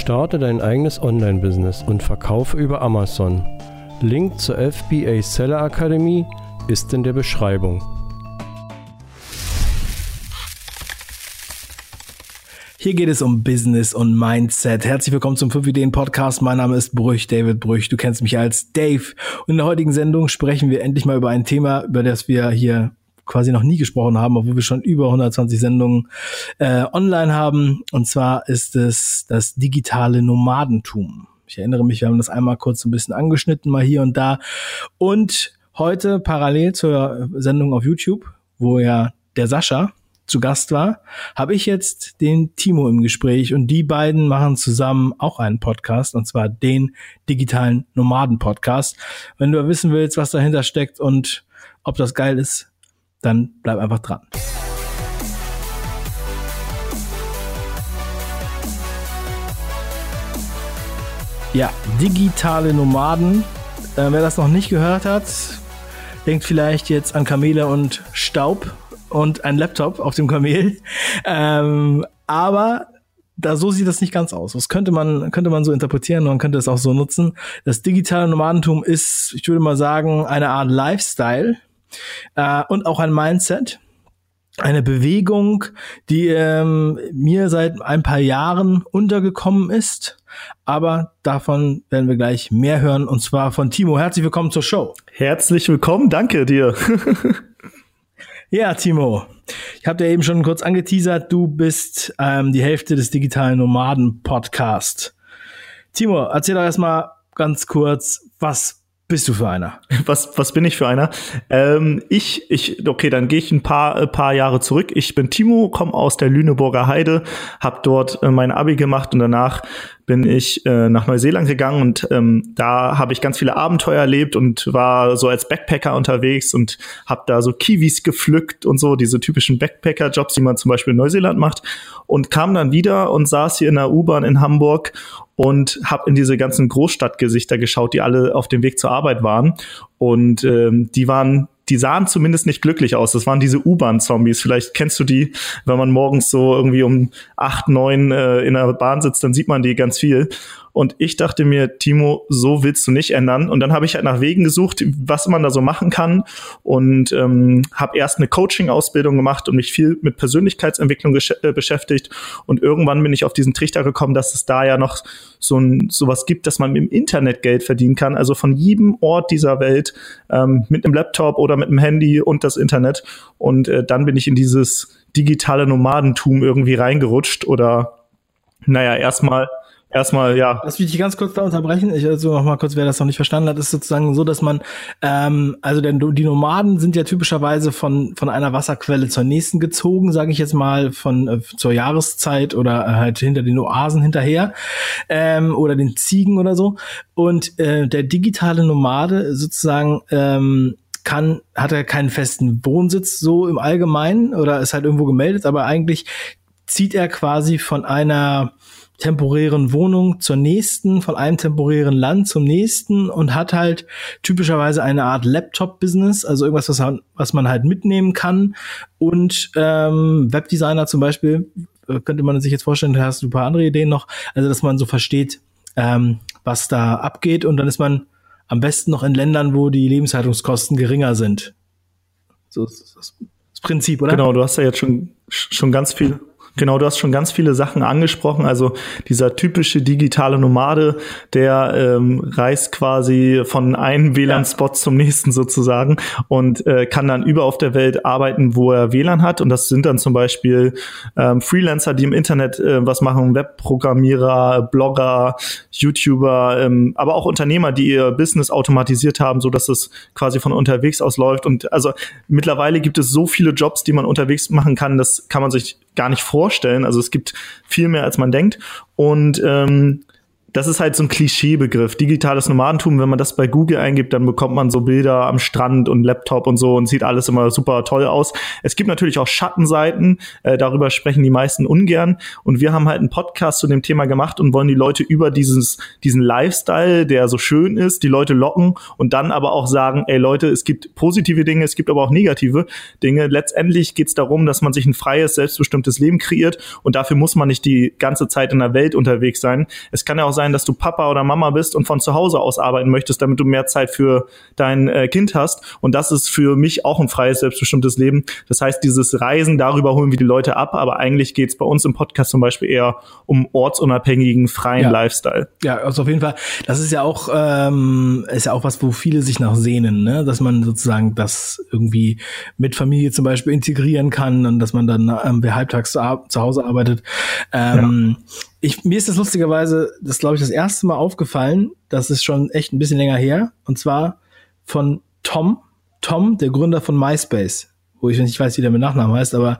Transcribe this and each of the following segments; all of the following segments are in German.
Starte dein eigenes Online-Business und verkaufe über Amazon. Link zur FBA Seller Akademie ist in der Beschreibung. Hier geht es um Business und Mindset. Herzlich willkommen zum 5 Ideen Podcast. Mein Name ist Brüch, David Brüch. Du kennst mich als Dave. Und in der heutigen Sendung sprechen wir endlich mal über ein Thema, über das wir hier quasi noch nie gesprochen haben, obwohl wir schon über 120 Sendungen äh, online haben. Und zwar ist es das digitale Nomadentum. Ich erinnere mich, wir haben das einmal kurz ein bisschen angeschnitten, mal hier und da. Und heute parallel zur Sendung auf YouTube, wo ja der Sascha zu Gast war, habe ich jetzt den Timo im Gespräch und die beiden machen zusammen auch einen Podcast und zwar den digitalen Nomaden Podcast. Wenn du wissen willst, was dahinter steckt und ob das geil ist, dann bleib einfach dran. Ja, digitale Nomaden. Äh, wer das noch nicht gehört hat, denkt vielleicht jetzt an Kamele und Staub und ein Laptop auf dem Kamel. Ähm, aber da so sieht das nicht ganz aus. Das könnte man, könnte man so interpretieren, man könnte es auch so nutzen. Das digitale Nomadentum ist, ich würde mal sagen, eine Art Lifestyle, äh, und auch ein Mindset. Eine Bewegung, die ähm, mir seit ein paar Jahren untergekommen ist. Aber davon werden wir gleich mehr hören. Und zwar von Timo. Herzlich willkommen zur Show. Herzlich willkommen, danke dir. ja, Timo. Ich habe dir eben schon kurz angeteasert, du bist ähm, die Hälfte des digitalen Nomaden Podcast. Timo, erzähl doch erstmal ganz kurz, was bist du für einer? Was, was bin ich für einer? Ähm, ich, ich, okay, dann gehe ich ein paar, ein paar Jahre zurück. Ich bin Timo, komme aus der Lüneburger Heide, habe dort äh, mein Abi gemacht und danach bin ich äh, nach Neuseeland gegangen und ähm, da habe ich ganz viele Abenteuer erlebt und war so als Backpacker unterwegs und habe da so Kiwis gepflückt und so, diese typischen Backpacker-Jobs, die man zum Beispiel in Neuseeland macht und kam dann wieder und saß hier in der U-Bahn in Hamburg und habe in diese ganzen Großstadtgesichter geschaut, die alle auf dem Weg zur Arbeit waren und ähm, die waren die sahen zumindest nicht glücklich aus. Das waren diese U-Bahn-Zombies. Vielleicht kennst du die, wenn man morgens so irgendwie um acht, neun äh, in der Bahn sitzt, dann sieht man die ganz viel. Und ich dachte mir, Timo, so willst du nicht ändern. Und dann habe ich halt nach Wegen gesucht, was man da so machen kann. Und ähm, habe erst eine Coaching-Ausbildung gemacht und mich viel mit Persönlichkeitsentwicklung äh, beschäftigt. Und irgendwann bin ich auf diesen Trichter gekommen, dass es da ja noch so ein sowas gibt, dass man im Internet Geld verdienen kann. Also von jedem Ort dieser Welt ähm, mit einem Laptop oder mit einem Handy und das Internet. Und äh, dann bin ich in dieses digitale Nomadentum irgendwie reingerutscht oder naja, erstmal erstmal, ja. Das will ich ganz kurz da unterbrechen. Ich also noch mal kurz, wer das noch nicht verstanden hat, ist sozusagen so, dass man, ähm, also denn die Nomaden sind ja typischerweise von von einer Wasserquelle zur nächsten gezogen, sage ich jetzt mal, von äh, zur Jahreszeit oder halt hinter den Oasen hinterher ähm, oder den Ziegen oder so. Und äh, der digitale Nomade sozusagen ähm, kann, hat er keinen festen Wohnsitz so im Allgemeinen oder ist halt irgendwo gemeldet, aber eigentlich zieht er quasi von einer temporären Wohnung zur nächsten, von einem temporären Land zum nächsten und hat halt typischerweise eine Art Laptop-Business, also irgendwas, was man, was man halt mitnehmen kann. Und ähm, Webdesigner zum Beispiel, äh, könnte man sich jetzt vorstellen, da hast du ein paar andere Ideen noch, also dass man so versteht, ähm, was da abgeht und dann ist man am besten noch in Ländern, wo die Lebenshaltungskosten geringer sind. So ist das Prinzip, oder? Genau, du hast ja jetzt schon, schon ganz viel Genau, du hast schon ganz viele Sachen angesprochen. Also dieser typische digitale Nomade, der ähm, reist quasi von einem WLAN-Spot ja. zum nächsten sozusagen und äh, kann dann über auf der Welt arbeiten, wo er WLAN hat. Und das sind dann zum Beispiel ähm, Freelancer, die im Internet äh, was machen, Webprogrammierer, Blogger, YouTuber, ähm, aber auch Unternehmer, die ihr Business automatisiert haben, so dass es quasi von unterwegs aus läuft. Und also mittlerweile gibt es so viele Jobs, die man unterwegs machen kann, das kann man sich gar nicht vorstellen. Also es gibt viel mehr, als man denkt. Und ähm, das ist halt so ein Klischeebegriff. Digitales Nomadentum, wenn man das bei Google eingibt, dann bekommt man so Bilder am Strand und Laptop und so und sieht alles immer super toll aus. Es gibt natürlich auch Schattenseiten, äh, darüber sprechen die meisten ungern. Und wir haben halt einen Podcast zu dem Thema gemacht und wollen die Leute über dieses, diesen Lifestyle, der so schön ist, die Leute locken und dann aber auch sagen, ey Leute, es gibt positive Dinge, es gibt aber auch negative Dinge. Letztendlich geht es darum, dass man sich ein freies, selbstbestimmtes Leben kreiert und dafür muss man nicht die ganze Zeit in der Welt unterwegs sein. Es kann ja auch sein, dass du Papa oder Mama bist und von zu Hause aus arbeiten möchtest, damit du mehr Zeit für dein äh, Kind hast. Und das ist für mich auch ein freies, selbstbestimmtes Leben. Das heißt, dieses Reisen, darüber holen wir die Leute ab, aber eigentlich geht es bei uns im Podcast zum Beispiel eher um ortsunabhängigen, freien ja. Lifestyle. Ja, also auf jeden Fall. Das ist ja auch, ähm, ist ja auch was, wo viele sich nach sehnen, ne? dass man sozusagen das irgendwie mit Familie zum Beispiel integrieren kann und dass man dann ähm, wer halbtags zu, zu Hause arbeitet. Ähm, ja ich, mir ist das lustigerweise, das glaube ich, das erste Mal aufgefallen, das ist schon echt ein bisschen länger her, und zwar von Tom, Tom, der Gründer von MySpace, wo ich nicht weiß, wie der mit Nachnamen heißt, aber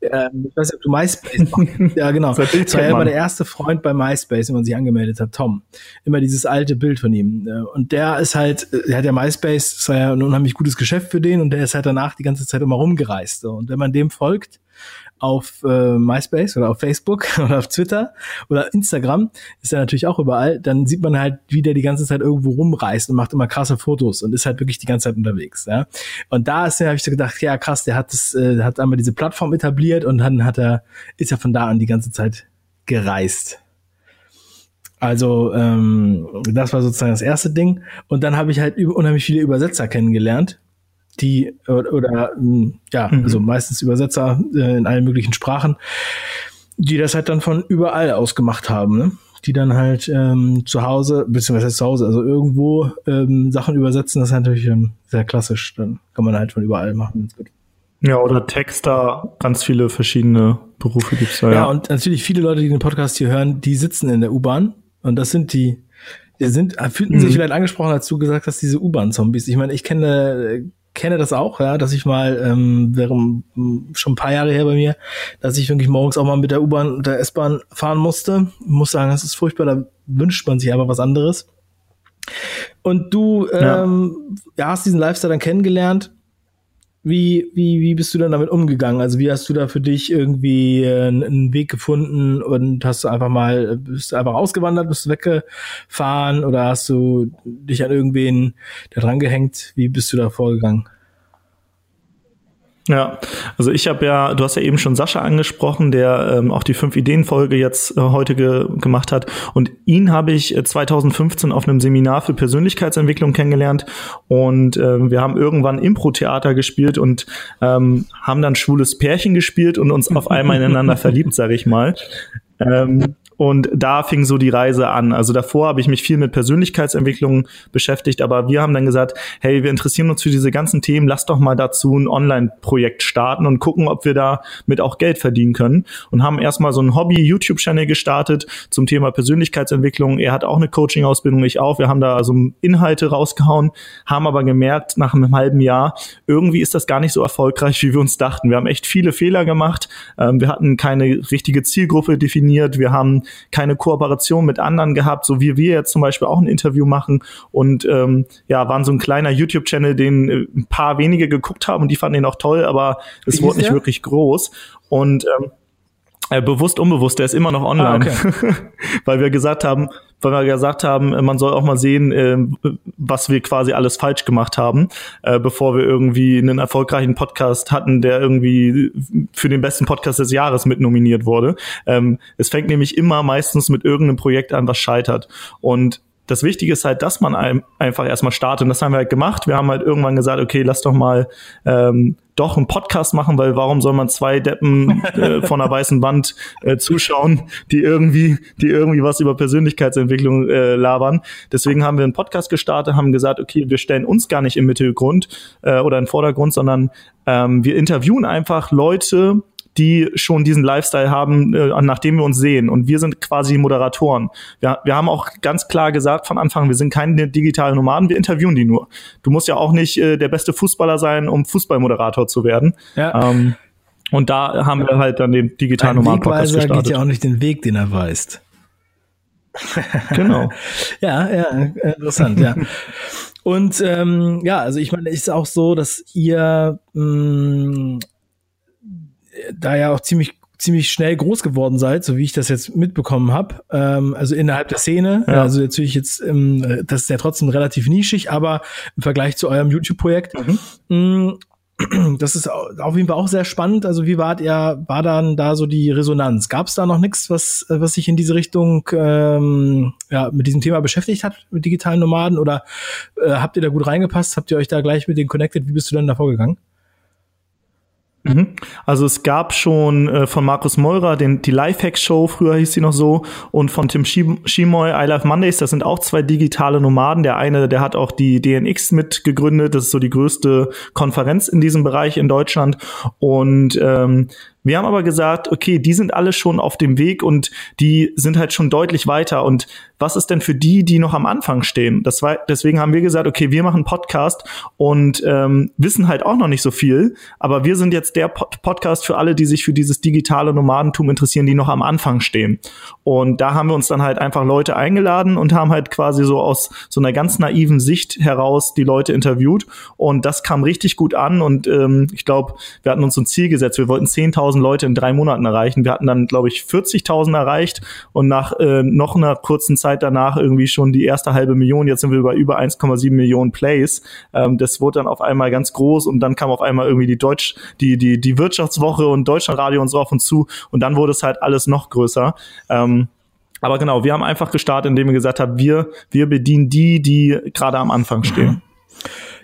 äh, ich weiß nicht, ob du MySpace machst. Ja, genau. Das war ja immer der erste Freund bei MySpace, wenn man sich angemeldet hat, Tom. Immer dieses alte Bild von ihm. Und der ist halt, der hat ja MySpace, das war ja ein unheimlich gutes Geschäft für den und der ist halt danach die ganze Zeit immer rumgereist. Und wenn man dem folgt, auf äh, MySpace oder auf Facebook oder auf Twitter oder Instagram, ist er natürlich auch überall, dann sieht man halt, wie der die ganze Zeit irgendwo rumreist und macht immer krasse Fotos und ist halt wirklich die ganze Zeit unterwegs. Ja? Und da ist habe ich so gedacht, ja krass, der hat das, äh, hat einmal diese Plattform etabliert und dann hat er, ist ja von da an die ganze Zeit gereist. Also ähm, das war sozusagen das erste Ding. Und dann habe ich halt unheimlich viele Übersetzer kennengelernt, die oder, oder hm, ja, mhm. also meistens Übersetzer äh, in allen möglichen Sprachen, die das halt dann von überall aus gemacht haben, ne? die dann halt ähm, zu Hause, beziehungsweise zu Hause, also irgendwo ähm, Sachen übersetzen, das ist natürlich ähm, sehr klassisch. Dann kann man halt von überall machen. Ja, oder Texter, ganz viele verschiedene Berufe gibt's da. Ja, ja, und natürlich viele Leute, die den Podcast hier hören, die sitzen in der U-Bahn und das sind die, die sind, fühlten sich mhm. vielleicht angesprochen, als du gesagt hast, diese U-Bahn-Zombies. Ich meine, ich kenne kenne das auch, ja, dass ich mal, ähm, während schon ein paar Jahre her bei mir, dass ich wirklich morgens auch mal mit der U-Bahn und der S-Bahn fahren musste. Ich muss sagen, das ist furchtbar, da wünscht man sich aber was anderes. Und du ähm, ja. hast diesen Lifestyle dann kennengelernt wie, wie, wie bist du dann damit umgegangen? Also wie hast du da für dich irgendwie äh, einen Weg gefunden und hast du einfach mal, bist du einfach ausgewandert, bist du weggefahren oder hast du dich an irgendwen da dran gehängt? Wie bist du da vorgegangen? Ja, also ich habe ja, du hast ja eben schon Sascha angesprochen, der ähm, auch die fünf Ideen Folge jetzt äh, heute ge gemacht hat und ihn habe ich 2015 äh, auf einem Seminar für Persönlichkeitsentwicklung kennengelernt und äh, wir haben irgendwann Impro-Theater gespielt und ähm, haben dann schwules Pärchen gespielt und uns auf einmal ineinander verliebt, sage ich mal. Ähm, und da fing so die Reise an. Also davor habe ich mich viel mit Persönlichkeitsentwicklung beschäftigt, aber wir haben dann gesagt, hey, wir interessieren uns für diese ganzen Themen, lass doch mal dazu ein Online-Projekt starten und gucken, ob wir da mit auch Geld verdienen können. Und haben erstmal so ein Hobby-YouTube-Channel gestartet zum Thema Persönlichkeitsentwicklung. Er hat auch eine Coaching-Ausbildung, ich auch. Wir haben da so Inhalte rausgehauen, haben aber gemerkt, nach einem halben Jahr, irgendwie ist das gar nicht so erfolgreich, wie wir uns dachten. Wir haben echt viele Fehler gemacht. Ähm, wir hatten keine richtige Zielgruppe definiert. Wir haben keine Kooperation mit anderen gehabt, so wie wir jetzt zum Beispiel auch ein Interview machen und ähm, ja, waren so ein kleiner YouTube-Channel, den äh, ein paar wenige geguckt haben und die fanden ihn auch toll, aber es wurde nicht der? wirklich groß. Und ähm, äh, bewusst, unbewusst, der ist immer noch online. Ah, okay. weil wir gesagt haben, weil wir gesagt haben, man soll auch mal sehen, äh, was wir quasi alles falsch gemacht haben, äh, bevor wir irgendwie einen erfolgreichen Podcast hatten, der irgendwie für den besten Podcast des Jahres mit nominiert wurde. Ähm, es fängt nämlich immer meistens mit irgendeinem Projekt an, was scheitert. Und das Wichtige ist halt, dass man einfach erstmal startet. Und das haben wir halt gemacht. Wir haben halt irgendwann gesagt, okay, lass doch mal ähm, doch einen Podcast machen, weil warum soll man zwei Deppen äh, von einer weißen Wand äh, zuschauen, die irgendwie, die irgendwie was über Persönlichkeitsentwicklung äh, labern. Deswegen haben wir einen Podcast gestartet, haben gesagt, okay, wir stellen uns gar nicht im Mittelgrund äh, oder im Vordergrund, sondern ähm, wir interviewen einfach Leute, die schon diesen Lifestyle haben, äh, nachdem wir uns sehen. Und wir sind quasi Moderatoren. Wir, wir haben auch ganz klar gesagt von Anfang, wir sind keine digitalen Nomaden, wir interviewen die nur. Du musst ja auch nicht äh, der beste Fußballer sein, um Fußballmoderator zu werden. Ja. Ähm, und da haben wir halt dann den digitalen Nomaden-Podcast gestartet. geht ja auch nicht den Weg, den er weist. genau. ja, ja, interessant, ja. Und ähm, ja, also ich meine, ist auch so, dass ihr mh, mm, da ja auch ziemlich ziemlich schnell groß geworden seid, so wie ich das jetzt mitbekommen habe. Ähm, also innerhalb der Szene. Ja. Also natürlich jetzt, ähm, das ist ja trotzdem relativ nischig, aber im Vergleich zu eurem YouTube-Projekt. Mhm. Mm, das ist auf jeden Fall auch sehr spannend. Also wie wart ihr, war dann da so die Resonanz? Gab es da noch nichts, was, was sich in diese Richtung ähm, ja, mit diesem Thema beschäftigt hat, mit digitalen Nomaden? Oder äh, habt ihr da gut reingepasst? Habt ihr euch da gleich mit denen connected? Wie bist du dann da vorgegangen? Mhm. Also es gab schon äh, von Markus Meurer den, die Lifehack-Show, früher hieß sie noch so, und von Tim Schimoy, I Love Mondays, das sind auch zwei digitale Nomaden. Der eine, der hat auch die DNX mitgegründet, das ist so die größte Konferenz in diesem Bereich in Deutschland. Und ähm, wir haben aber gesagt, okay, die sind alle schon auf dem Weg und die sind halt schon deutlich weiter. Und was ist denn für die, die noch am Anfang stehen? Das war, deswegen haben wir gesagt, okay, wir machen Podcast und ähm, wissen halt auch noch nicht so viel, aber wir sind jetzt der Pod Podcast für alle, die sich für dieses digitale Nomadentum interessieren, die noch am Anfang stehen. Und da haben wir uns dann halt einfach Leute eingeladen und haben halt quasi so aus so einer ganz naiven Sicht heraus die Leute interviewt. Und das kam richtig gut an. Und ähm, ich glaube, wir hatten uns so ein Ziel gesetzt. Wir wollten 10.000 Leute in drei Monaten erreichen. Wir hatten dann, glaube ich, 40.000 erreicht und nach äh, noch einer kurzen Zeit danach irgendwie schon die erste halbe Million. Jetzt sind wir bei über 1,7 Millionen Plays. Ähm, das wurde dann auf einmal ganz groß und dann kam auf einmal irgendwie die Deutsch, die, die, die Wirtschaftswoche und Deutschlandradio und so auf uns zu und dann wurde es halt alles noch größer. Ähm, aber genau, wir haben einfach gestartet, indem wir gesagt haben, wir, wir bedienen die, die gerade am Anfang stehen.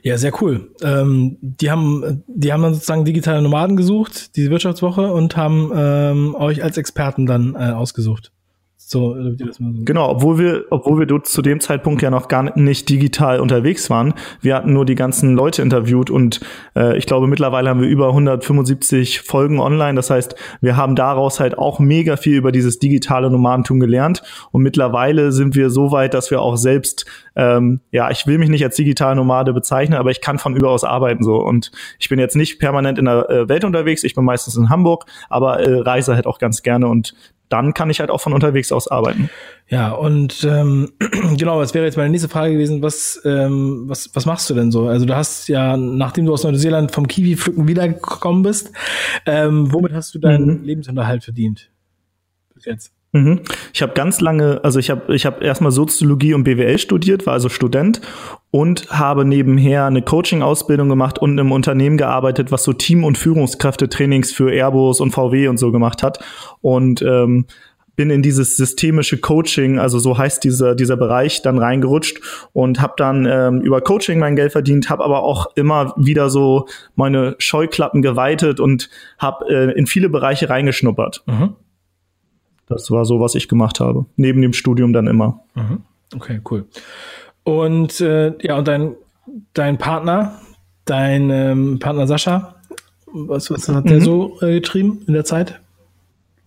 Ja, sehr cool. Ähm, die haben, die haben dann sozusagen digitale Nomaden gesucht, diese Wirtschaftswoche, und haben ähm, euch als Experten dann äh, ausgesucht. So, genau, obwohl wir, obwohl wir zu dem Zeitpunkt ja noch gar nicht digital unterwegs waren. Wir hatten nur die ganzen Leute interviewt und äh, ich glaube mittlerweile haben wir über 175 Folgen online. Das heißt, wir haben daraus halt auch mega viel über dieses digitale Nomadentum gelernt und mittlerweile sind wir so weit, dass wir auch selbst, ähm, ja, ich will mich nicht als digital Nomade bezeichnen, aber ich kann von überaus arbeiten so und ich bin jetzt nicht permanent in der äh, Welt unterwegs. Ich bin meistens in Hamburg, aber äh, reise halt auch ganz gerne und dann kann ich halt auch von unterwegs aus arbeiten. Ja, und ähm, genau, das wäre jetzt meine nächste Frage gewesen, was, ähm, was, was machst du denn so? Also du hast ja, nachdem du aus Neuseeland vom Kiwi-Pflücken wiedergekommen bist, ähm, womit hast du deinen mhm. Lebensunterhalt verdient? Bis jetzt. Mhm. Ich habe ganz lange, also ich habe ich hab erstmal Soziologie und BWL studiert, war also Student und habe nebenher eine Coaching-Ausbildung gemacht und im Unternehmen gearbeitet, was so Team- und Führungskräftetrainings für Airbus und VW und so gemacht hat. Und ähm, bin in dieses systemische Coaching, also so heißt dieser dieser Bereich, dann reingerutscht und habe dann ähm, über Coaching mein Geld verdient, habe aber auch immer wieder so meine Scheuklappen geweitet und habe äh, in viele Bereiche reingeschnuppert. Mhm. Das war so, was ich gemacht habe. Neben dem Studium dann immer. Mhm. Okay, cool. Und äh, ja, und dein, dein Partner, dein ähm, Partner Sascha, was, was hat mhm. der so äh, getrieben in der Zeit?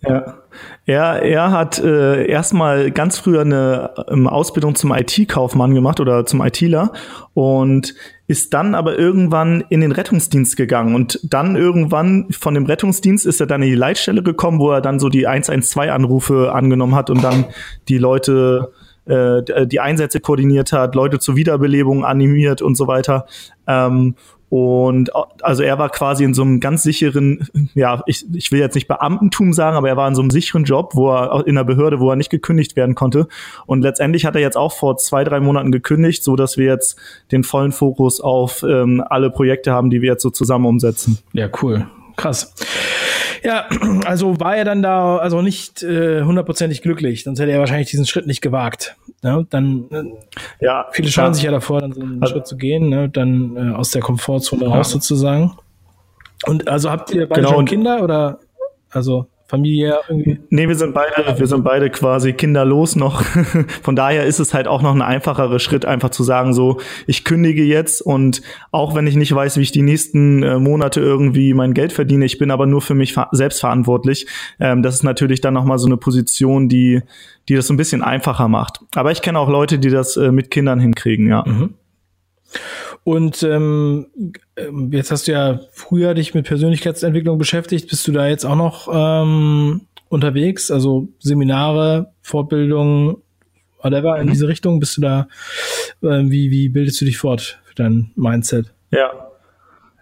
Ja. Er, er hat äh, erstmal ganz früher eine ähm, Ausbildung zum IT-Kaufmann gemacht oder zum ITler und ist dann aber irgendwann in den Rettungsdienst gegangen und dann irgendwann von dem Rettungsdienst ist er dann in die Leitstelle gekommen, wo er dann so die 112-Anrufe angenommen hat und dann die Leute äh, die Einsätze koordiniert hat, Leute zur Wiederbelebung animiert und so weiter. Ähm, und also er war quasi in so einem ganz sicheren, ja, ich, ich will jetzt nicht Beamtentum sagen, aber er war in so einem sicheren Job, wo er in einer Behörde, wo er nicht gekündigt werden konnte. Und letztendlich hat er jetzt auch vor zwei, drei Monaten gekündigt, so dass wir jetzt den vollen Fokus auf ähm, alle Projekte haben, die wir jetzt so zusammen umsetzen. Ja, cool. Krass. Ja, also war er dann da also nicht äh, hundertprozentig glücklich, sonst hätte er wahrscheinlich diesen Schritt nicht gewagt. Ne? Dann, äh, ja, viele schauen ja. sich ja davor, dann so einen also, Schritt zu gehen, ne? dann äh, aus der Komfortzone ja. raus sozusagen. Und also habt ihr beide genau. schon Kinder oder also familiär irgendwie? Nee, wir sind beide, wir sind beide quasi kinderlos noch. Von daher ist es halt auch noch ein einfacherer Schritt, einfach zu sagen, so, ich kündige jetzt und auch wenn ich nicht weiß, wie ich die nächsten äh, Monate irgendwie mein Geld verdiene, ich bin aber nur für mich selbst verantwortlich. Ähm, das ist natürlich dann nochmal so eine Position, die, die das so ein bisschen einfacher macht. Aber ich kenne auch Leute, die das äh, mit Kindern hinkriegen, ja. Mhm. Und ähm, ähm, jetzt hast du ja früher dich mit Persönlichkeitsentwicklung beschäftigt. Bist du da jetzt auch noch ähm, unterwegs? Also Seminare, Fortbildungen, whatever in mhm. diese Richtung? Bist du da, äh, wie, wie bildest du dich fort für dein Mindset? Ja,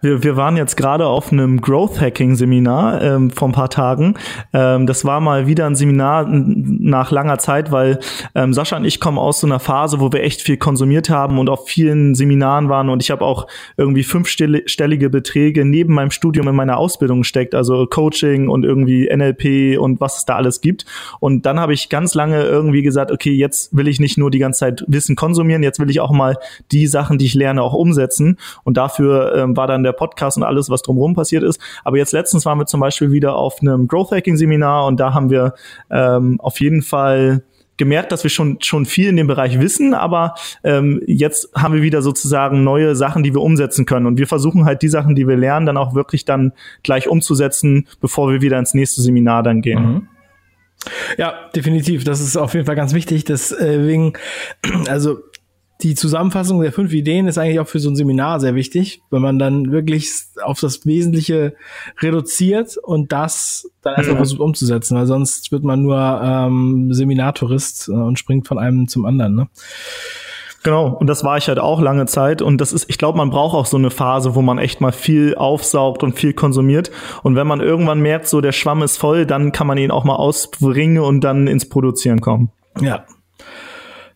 wir, wir waren jetzt gerade auf einem Growth Hacking Seminar ähm, vor ein paar Tagen. Ähm, das war mal wieder ein Seminar nach langer Zeit, weil ähm, Sascha und ich kommen aus so einer Phase, wo wir echt viel konsumiert haben und auf vielen Seminaren waren und ich habe auch irgendwie fünfstellige Beträge neben meinem Studium in meiner Ausbildung gesteckt, also Coaching und irgendwie NLP und was es da alles gibt. Und dann habe ich ganz lange irgendwie gesagt, okay, jetzt will ich nicht nur die ganze Zeit Wissen konsumieren, jetzt will ich auch mal die Sachen, die ich lerne, auch umsetzen. Und dafür ähm, war dann der der Podcast und alles, was drumherum passiert ist. Aber jetzt letztens waren wir zum Beispiel wieder auf einem Growth Hacking Seminar und da haben wir ähm, auf jeden Fall gemerkt, dass wir schon schon viel in dem Bereich wissen, aber ähm, jetzt haben wir wieder sozusagen neue Sachen, die wir umsetzen können und wir versuchen halt die Sachen, die wir lernen, dann auch wirklich dann gleich umzusetzen, bevor wir wieder ins nächste Seminar dann gehen. Mhm. Ja, definitiv. Das ist auf jeden Fall ganz wichtig. Deswegen, also die Zusammenfassung der fünf Ideen ist eigentlich auch für so ein Seminar sehr wichtig, wenn man dann wirklich auf das Wesentliche reduziert und das dann erstmal ja. versucht umzusetzen, weil sonst wird man nur ähm, Seminartourist äh, und springt von einem zum anderen. Ne? Genau, und das war ich halt auch lange Zeit. Und das ist, ich glaube, man braucht auch so eine Phase, wo man echt mal viel aufsaugt und viel konsumiert. Und wenn man irgendwann merkt, so der Schwamm ist voll, dann kann man ihn auch mal ausbringen und dann ins Produzieren kommen. Ja,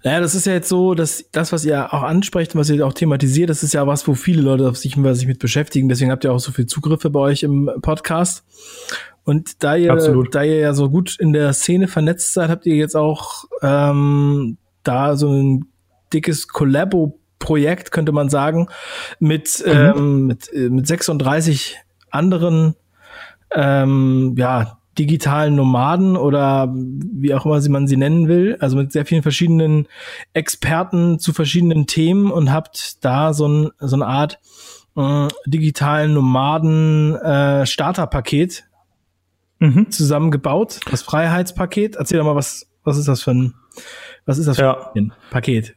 naja, das ist ja jetzt so, dass das, was ihr auch ansprecht, was ihr auch thematisiert, das ist ja was, wo viele Leute sich, sich mit beschäftigen. Deswegen habt ihr auch so viel Zugriffe bei euch im Podcast. Und da ihr, Absolut. da ihr ja so gut in der Szene vernetzt seid, habt ihr jetzt auch ähm, da so ein dickes Collabo-Projekt, könnte man sagen, mit, mhm. ähm, mit, äh, mit 36 anderen ähm, ja, digitalen Nomaden oder wie auch immer man sie nennen will, also mit sehr vielen verschiedenen Experten zu verschiedenen Themen und habt da so, ein, so eine Art äh, digitalen Nomaden äh, Starterpaket mhm. zusammengebaut, das Freiheitspaket. Erzähl doch mal, was, was ist das für ein, was ist das für ja. ein Paket?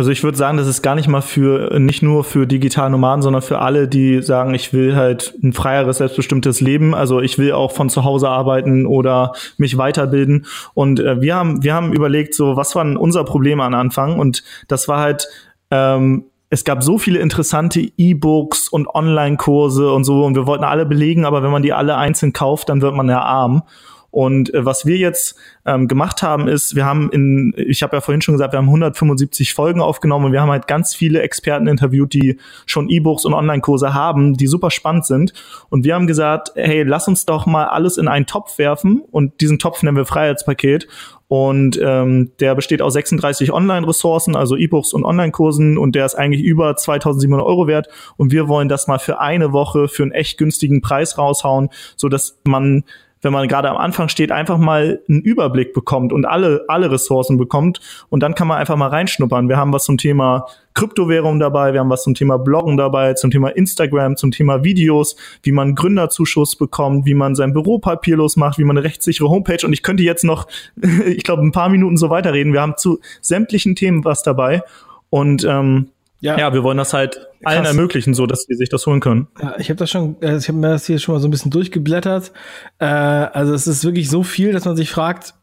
Also ich würde sagen, das ist gar nicht mal für, nicht nur für digitale Nomaden, sondern für alle, die sagen, ich will halt ein freieres, selbstbestimmtes Leben. Also ich will auch von zu Hause arbeiten oder mich weiterbilden. Und äh, wir haben, wir haben überlegt, so, was waren unser Problem am Anfang? Und das war halt, ähm, es gab so viele interessante E-Books und Online-Kurse und so und wir wollten alle belegen, aber wenn man die alle einzeln kauft, dann wird man ja arm. Und äh, was wir jetzt ähm, gemacht haben, ist, wir haben in, ich habe ja vorhin schon gesagt, wir haben 175 Folgen aufgenommen und wir haben halt ganz viele Experten interviewt, die schon E-Books und Online-Kurse haben, die super spannend sind. Und wir haben gesagt, hey, lass uns doch mal alles in einen Topf werfen und diesen Topf nennen wir Freiheitspaket und ähm, der besteht aus 36 Online-Ressourcen, also E-Books und Online-Kursen und der ist eigentlich über 2700 Euro wert und wir wollen das mal für eine Woche für einen echt günstigen Preis raushauen, so dass man wenn man gerade am Anfang steht, einfach mal einen Überblick bekommt und alle, alle Ressourcen bekommt. Und dann kann man einfach mal reinschnuppern. Wir haben was zum Thema Kryptowährung dabei, wir haben was zum Thema Bloggen dabei, zum Thema Instagram, zum Thema Videos, wie man Gründerzuschuss bekommt, wie man sein Büro papierlos macht, wie man eine rechtssichere Homepage. Und ich könnte jetzt noch, ich glaube, ein paar Minuten so weiterreden. Wir haben zu sämtlichen Themen was dabei. Und ähm, ja. ja, wir wollen das halt allen Krass. ermöglichen, so dass sie sich das holen können. Ja, ich habe das schon, äh, ich habe mir das hier schon mal so ein bisschen durchgeblättert. Äh, also es ist wirklich so viel, dass man sich fragt,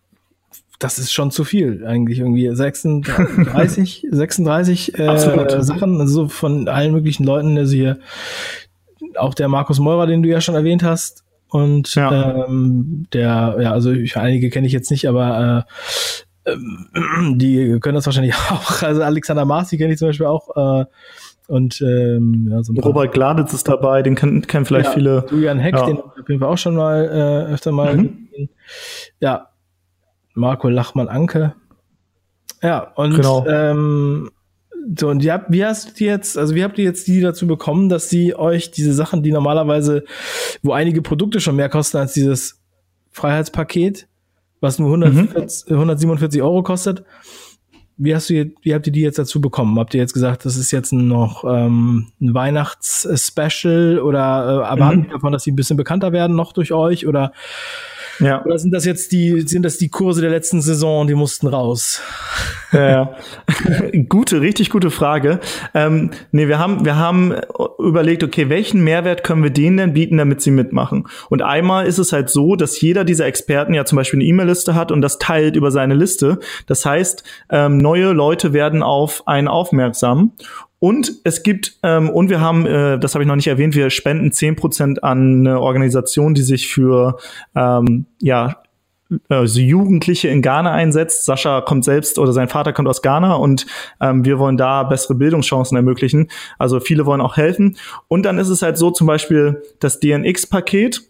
das ist schon zu viel eigentlich irgendwie 36 36 äh, Sachen also von allen möglichen Leuten also hier auch der Markus Meurer den du ja schon erwähnt hast und ja. ähm, der ja also ich, einige kenne ich jetzt nicht aber äh, die können das wahrscheinlich auch. Also Alexander Marzi kenne ich zum Beispiel auch. Äh, und ähm, ja, so Robert Gladitz ist dabei, den kennen, kennen vielleicht ja, viele. Julian Heck, ja. den auf jeden Fall auch schon mal äh, öfter mal. Mhm. Ja, Marco Lachmann-Anke. Ja, und genau. ähm, so, und ihr wie hast du die jetzt, also wie habt ihr jetzt die dazu bekommen, dass sie euch diese Sachen, die normalerweise, wo einige Produkte schon mehr kosten als dieses Freiheitspaket, was nur 140, mhm. 147 Euro kostet. Wie hast du, wie habt ihr die jetzt dazu bekommen? Habt ihr jetzt gesagt, das ist jetzt noch ähm, ein Weihnachts-Special oder äh, erwarten mhm. davon, dass sie ein bisschen bekannter werden noch durch euch oder Ja. Oder sind das jetzt die, sind das die Kurse der letzten Saison, die mussten raus? Ja, ja. gute, richtig gute Frage. Ähm, nee, wir haben, wir haben überlegt, okay, welchen Mehrwert können wir denen denn bieten, damit sie mitmachen? Und einmal ist es halt so, dass jeder dieser Experten ja zum Beispiel eine E-Mail-Liste hat und das teilt über seine Liste. Das heißt, ähm, neue Leute werden auf einen aufmerksam. Und es gibt, ähm, und wir haben, äh, das habe ich noch nicht erwähnt, wir spenden zehn Prozent an eine Organisation, die sich für ähm, ja, also Jugendliche in Ghana einsetzt. Sascha kommt selbst oder sein Vater kommt aus Ghana und ähm, wir wollen da bessere Bildungschancen ermöglichen. Also viele wollen auch helfen. Und dann ist es halt so zum Beispiel das DNX-Paket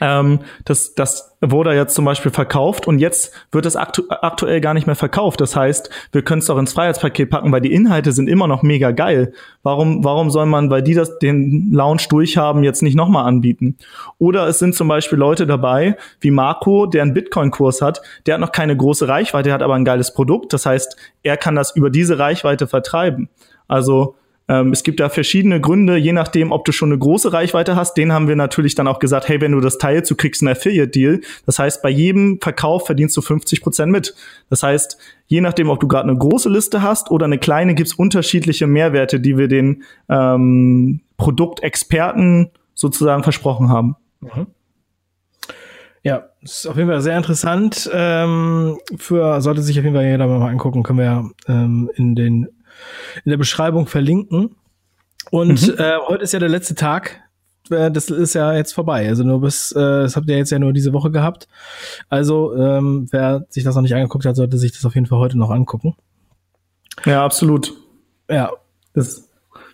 ähm, das, das wurde jetzt zum Beispiel verkauft und jetzt wird es aktu aktuell gar nicht mehr verkauft. Das heißt, wir können es doch ins Freiheitspaket packen, weil die Inhalte sind immer noch mega geil. Warum, warum soll man, weil die das, den Lounge durchhaben, jetzt nicht nochmal anbieten? Oder es sind zum Beispiel Leute dabei, wie Marco, der einen Bitcoin-Kurs hat, der hat noch keine große Reichweite, hat aber ein geiles Produkt. Das heißt, er kann das über diese Reichweite vertreiben. Also ähm, es gibt da verschiedene Gründe, je nachdem, ob du schon eine große Reichweite hast. Den haben wir natürlich dann auch gesagt, hey, wenn du das teilst, du kriegst einen Affiliate-Deal. Das heißt, bei jedem Verkauf verdienst du 50 Prozent mit. Das heißt, je nachdem, ob du gerade eine große Liste hast oder eine kleine, gibt's unterschiedliche Mehrwerte, die wir den ähm, Produktexperten sozusagen versprochen haben. Mhm. Ja, ist auf jeden Fall sehr interessant. Ähm, für sollte sich auf jeden Fall jeder mal angucken, können wir ähm, in den in der Beschreibung verlinken. Und mhm. äh, heute ist ja der letzte Tag. Äh, das ist ja jetzt vorbei. Also nur bis, äh, das habt ihr jetzt ja nur diese Woche gehabt. Also ähm, wer sich das noch nicht angeguckt hat, sollte sich das auf jeden Fall heute noch angucken. Ja, absolut. Ja. Das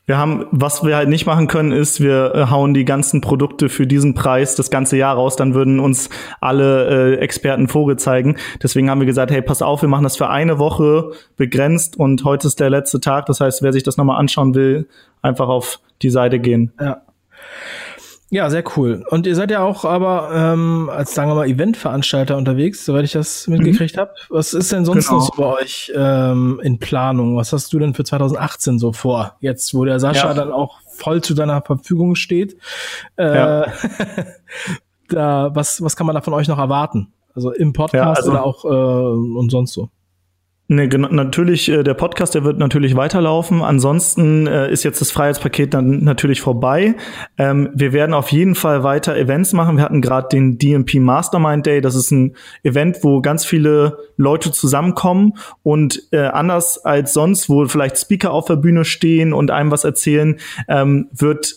wir haben, was wir halt nicht machen können, ist, wir äh, hauen die ganzen Produkte für diesen Preis das ganze Jahr raus, dann würden uns alle äh, Experten Vogel zeigen. Deswegen haben wir gesagt, hey, pass auf, wir machen das für eine Woche begrenzt und heute ist der letzte Tag. Das heißt, wer sich das nochmal anschauen will, einfach auf die Seite gehen. Ja. Ja, sehr cool. Und ihr seid ja auch aber ähm, als, sagen wir mal, Eventveranstalter unterwegs, soweit ich das mitgekriegt mhm. habe. Was ist denn sonst genau. noch so bei euch ähm, in Planung? Was hast du denn für 2018 so vor? Jetzt, wo der Sascha ja. dann auch voll zu deiner Verfügung steht. Äh, ja. da, was, was kann man da von euch noch erwarten? Also im Podcast ja, also, oder auch äh, und sonst so? Nee, natürlich, äh, der Podcast, der wird natürlich weiterlaufen. Ansonsten äh, ist jetzt das Freiheitspaket dann natürlich vorbei. Ähm, wir werden auf jeden Fall weiter Events machen. Wir hatten gerade den DMP Mastermind Day. Das ist ein Event, wo ganz viele Leute zusammenkommen und äh, anders als sonst, wo vielleicht Speaker auf der Bühne stehen und einem was erzählen, ähm, wird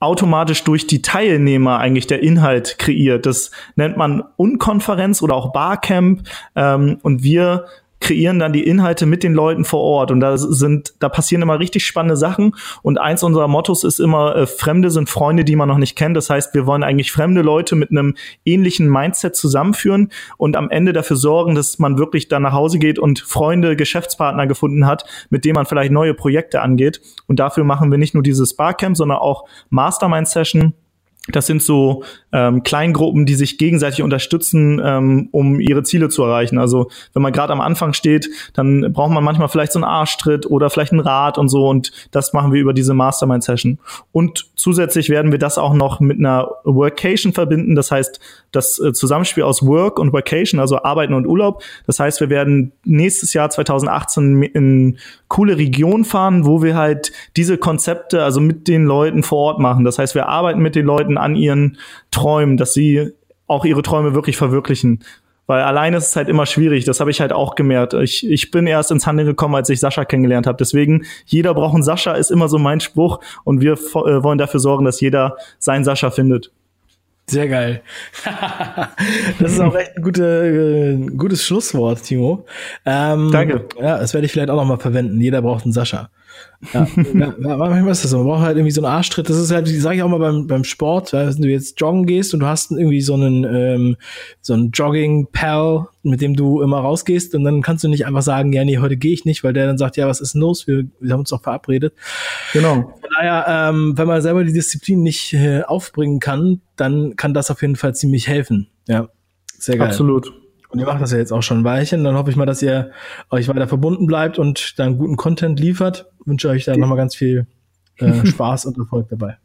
automatisch durch die Teilnehmer eigentlich der Inhalt kreiert. Das nennt man Unkonferenz oder auch Barcamp. Ähm, und wir kreieren dann die Inhalte mit den Leuten vor Ort. Und da sind da passieren immer richtig spannende Sachen. Und eins unserer Mottos ist immer äh, Fremde sind Freunde, die man noch nicht kennt. Das heißt, wir wollen eigentlich fremde Leute mit einem ähnlichen Mindset zusammenführen und am Ende dafür sorgen, dass man wirklich dann nach Hause geht und Freunde, Geschäftspartner gefunden hat, mit denen man vielleicht neue Projekte angeht. Und dafür machen wir nicht nur dieses Barcamp, sondern auch Mastermind Session das sind so ähm, Kleingruppen, die sich gegenseitig unterstützen, ähm, um ihre Ziele zu erreichen. Also wenn man gerade am Anfang steht, dann braucht man manchmal vielleicht so einen Arschtritt oder vielleicht einen Rad und so. Und das machen wir über diese Mastermind-Session. Und zusätzlich werden wir das auch noch mit einer Workation verbinden. Das heißt, das äh, Zusammenspiel aus Work und Vacation, also Arbeiten und Urlaub. Das heißt, wir werden nächstes Jahr 2018 in coole Regionen fahren, wo wir halt diese Konzepte, also mit den Leuten vor Ort machen. Das heißt, wir arbeiten mit den Leuten an ihren Träumen, dass sie auch ihre Träume wirklich verwirklichen. Weil alleine ist es halt immer schwierig. Das habe ich halt auch gemerkt. Ich, ich bin erst ins Handeln gekommen, als ich Sascha kennengelernt habe. Deswegen, jeder braucht einen Sascha, ist immer so mein Spruch. Und wir äh, wollen dafür sorgen, dass jeder seinen Sascha findet. Sehr geil. das ist auch echt ein gute, äh, gutes Schlusswort, Timo. Ähm, Danke. Ja, das werde ich vielleicht auch noch mal verwenden. Jeder braucht einen Sascha. Ja, ja, manchmal ist das so. Man braucht halt irgendwie so einen Arschtritt. Das ist halt, sage ich auch mal beim, beim Sport, wenn du jetzt joggen gehst und du hast irgendwie so einen, ähm, so einen Jogging-Pal, mit dem du immer rausgehst und dann kannst du nicht einfach sagen, ja, nee, heute gehe ich nicht, weil der dann sagt, ja, was ist denn los? Wir, wir haben uns doch verabredet. Genau. Von daher, ähm, wenn man selber die Disziplin nicht äh, aufbringen kann, dann kann das auf jeden Fall ziemlich helfen. Ja, sehr geil. Absolut. Und ihr macht das ja jetzt auch schon ein Weilchen. Dann hoffe ich mal, dass ihr euch weiter verbunden bleibt und dann guten Content liefert. Ich wünsche euch da nochmal ganz viel äh, Spaß und Erfolg dabei.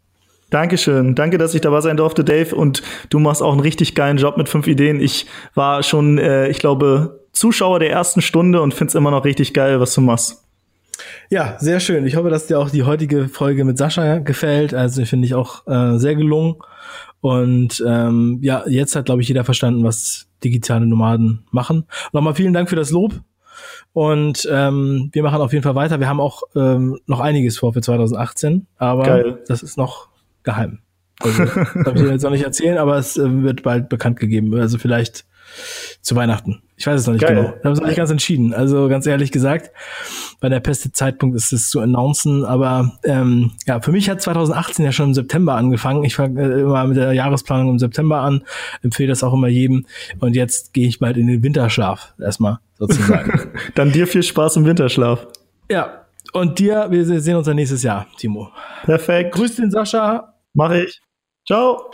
Dankeschön. Danke, dass ich dabei sein durfte, Dave. Und du machst auch einen richtig geilen Job mit fünf Ideen. Ich war schon, äh, ich glaube, Zuschauer der ersten Stunde und find's immer noch richtig geil, was du machst. Ja, sehr schön. Ich hoffe, dass dir auch die heutige Folge mit Sascha gefällt. Also finde ich auch äh, sehr gelungen. Und ähm, ja, jetzt hat, glaube ich, jeder verstanden, was digitale Nomaden machen. Nochmal vielen Dank für das Lob. Und ähm, wir machen auf jeden Fall weiter. Wir haben auch ähm, noch einiges vor für 2018, aber Geil. das ist noch geheim. Also, das darf ich dir jetzt noch nicht erzählen, aber es äh, wird bald bekannt gegeben. Also vielleicht zu Weihnachten. Ich weiß es noch nicht Geil. genau. Ich habe es noch nicht ganz entschieden. Also ganz ehrlich gesagt, bei der beste Zeitpunkt ist es zu announcen. Aber ähm, ja, für mich hat 2018 ja schon im September angefangen. Ich fange äh, immer mit der Jahresplanung im September an, empfehle das auch immer jedem. Und jetzt gehe ich bald in den Winterschlaf erstmal sozusagen. Dann dir viel Spaß im Winterschlaf. Ja. Und dir, wir sehen uns dann nächstes Jahr, Timo. Perfekt. Grüß den Sascha. Mach ich. Ciao.